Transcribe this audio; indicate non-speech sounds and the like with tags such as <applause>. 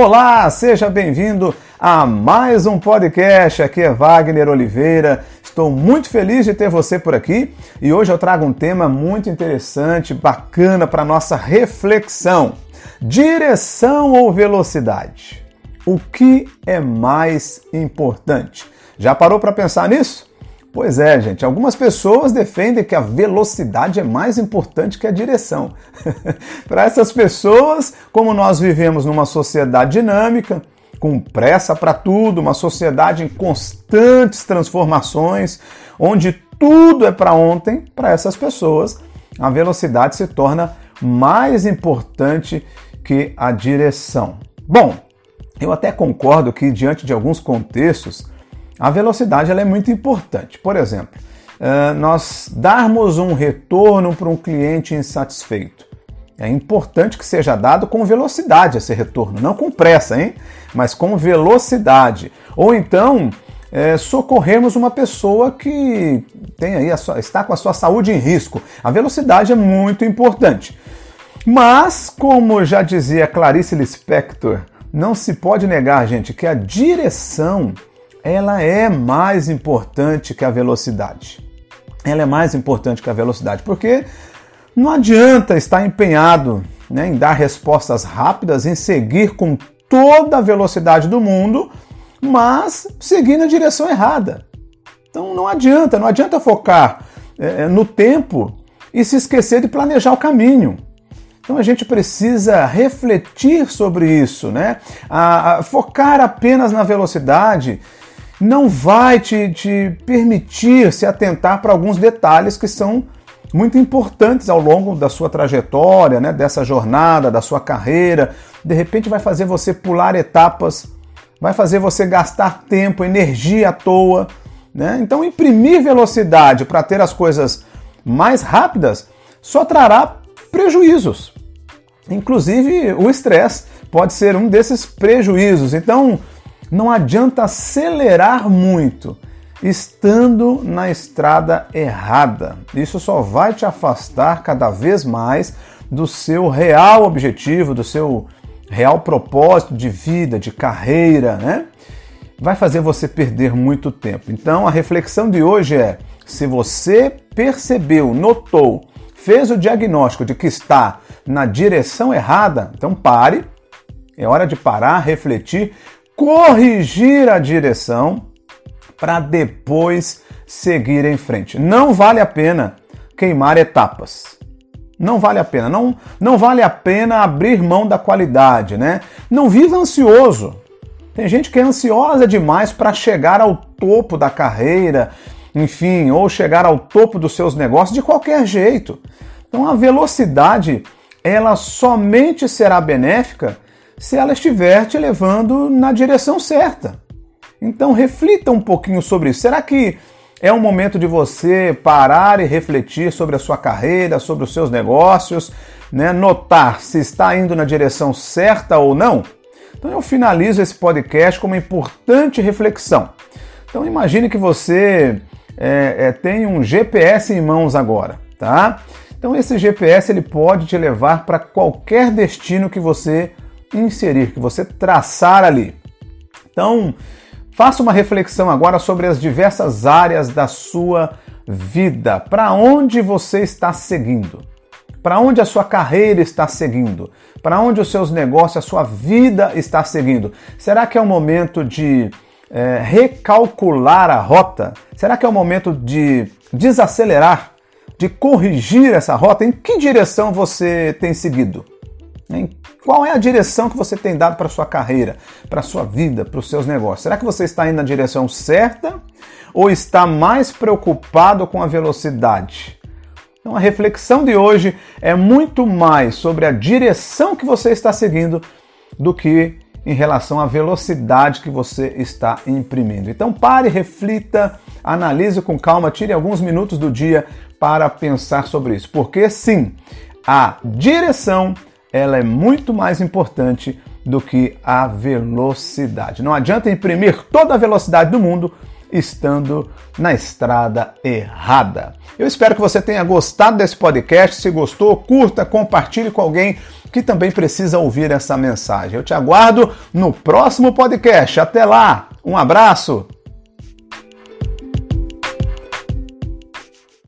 Olá, seja bem-vindo a mais um podcast. Aqui é Wagner Oliveira. Estou muito feliz de ter você por aqui e hoje eu trago um tema muito interessante, bacana para nossa reflexão. Direção ou velocidade? O que é mais importante? Já parou para pensar nisso? Pois é, gente. Algumas pessoas defendem que a velocidade é mais importante que a direção. <laughs> Para essas pessoas, como nós vivemos numa sociedade dinâmica, com pressa para tudo, uma sociedade em constantes transformações, onde tudo é para ontem, para essas pessoas, a velocidade se torna mais importante que a direção. Bom, eu até concordo que, diante de alguns contextos, a velocidade ela é muito importante. Por exemplo, eh, nós darmos um retorno para um cliente insatisfeito. É importante que seja dado com velocidade esse retorno, não com pressa, hein? Mas com velocidade. Ou então é, socorremos uma pessoa que tem aí sua, está com a sua saúde em risco. A velocidade é muito importante. Mas, como já dizia Clarice Lispector, não se pode negar, gente, que a direção ela é mais importante que a velocidade. Ela é mais importante que a velocidade, porque não adianta estar empenhado né, em dar respostas rápidas, em seguir com toda a velocidade do mundo, mas seguir na direção errada. Então não adianta, não adianta focar é, no tempo e se esquecer de planejar o caminho. Então a gente precisa refletir sobre isso, né? A, a, focar apenas na velocidade não vai te, te permitir se atentar para alguns detalhes que são muito importantes ao longo da sua trajetória, né, dessa jornada, da sua carreira. De repente vai fazer você pular etapas, vai fazer você gastar tempo, energia à toa. Né? Então, imprimir velocidade para ter as coisas mais rápidas só trará prejuízos. Inclusive, o estresse pode ser um desses prejuízos. Então, não adianta acelerar muito estando na estrada errada. Isso só vai te afastar cada vez mais do seu real objetivo, do seu real propósito de vida, de carreira, né? Vai fazer você perder muito tempo. Então a reflexão de hoje é: se você percebeu, notou, fez o diagnóstico de que está na direção errada, então pare. É hora de parar, refletir, corrigir a direção para depois seguir em frente. Não vale a pena queimar etapas. Não vale a pena. Não, não vale a pena abrir mão da qualidade, né? Não viva ansioso. Tem gente que é ansiosa demais para chegar ao topo da carreira, enfim, ou chegar ao topo dos seus negócios de qualquer jeito. Então a velocidade, ela somente será benéfica se ela estiver te levando na direção certa. Então reflita um pouquinho sobre isso. Será que é um momento de você parar e refletir sobre a sua carreira, sobre os seus negócios, né? notar se está indo na direção certa ou não? Então eu finalizo esse podcast com uma importante reflexão. Então imagine que você é, é, tem um GPS em mãos agora, tá? Então esse GPS ele pode te levar para qualquer destino que você inserir, que você traçar ali. Então, faça uma reflexão agora sobre as diversas áreas da sua vida. Para onde você está seguindo? Para onde a sua carreira está seguindo? Para onde os seus negócios, a sua vida está seguindo? Será que é o momento de é, recalcular a rota? Será que é o momento de desacelerar, de corrigir essa rota? Em que direção você tem seguido? Qual é a direção que você tem dado para sua carreira, para sua vida, para os seus negócios? Será que você está indo na direção certa ou está mais preocupado com a velocidade? Então a reflexão de hoje é muito mais sobre a direção que você está seguindo do que em relação à velocidade que você está imprimindo. Então pare, reflita, analise com calma, tire alguns minutos do dia para pensar sobre isso. Porque sim, a direção ela é muito mais importante do que a velocidade. Não adianta imprimir toda a velocidade do mundo estando na estrada errada. Eu espero que você tenha gostado desse podcast. Se gostou, curta, compartilhe com alguém que também precisa ouvir essa mensagem. Eu te aguardo no próximo podcast. Até lá, um abraço!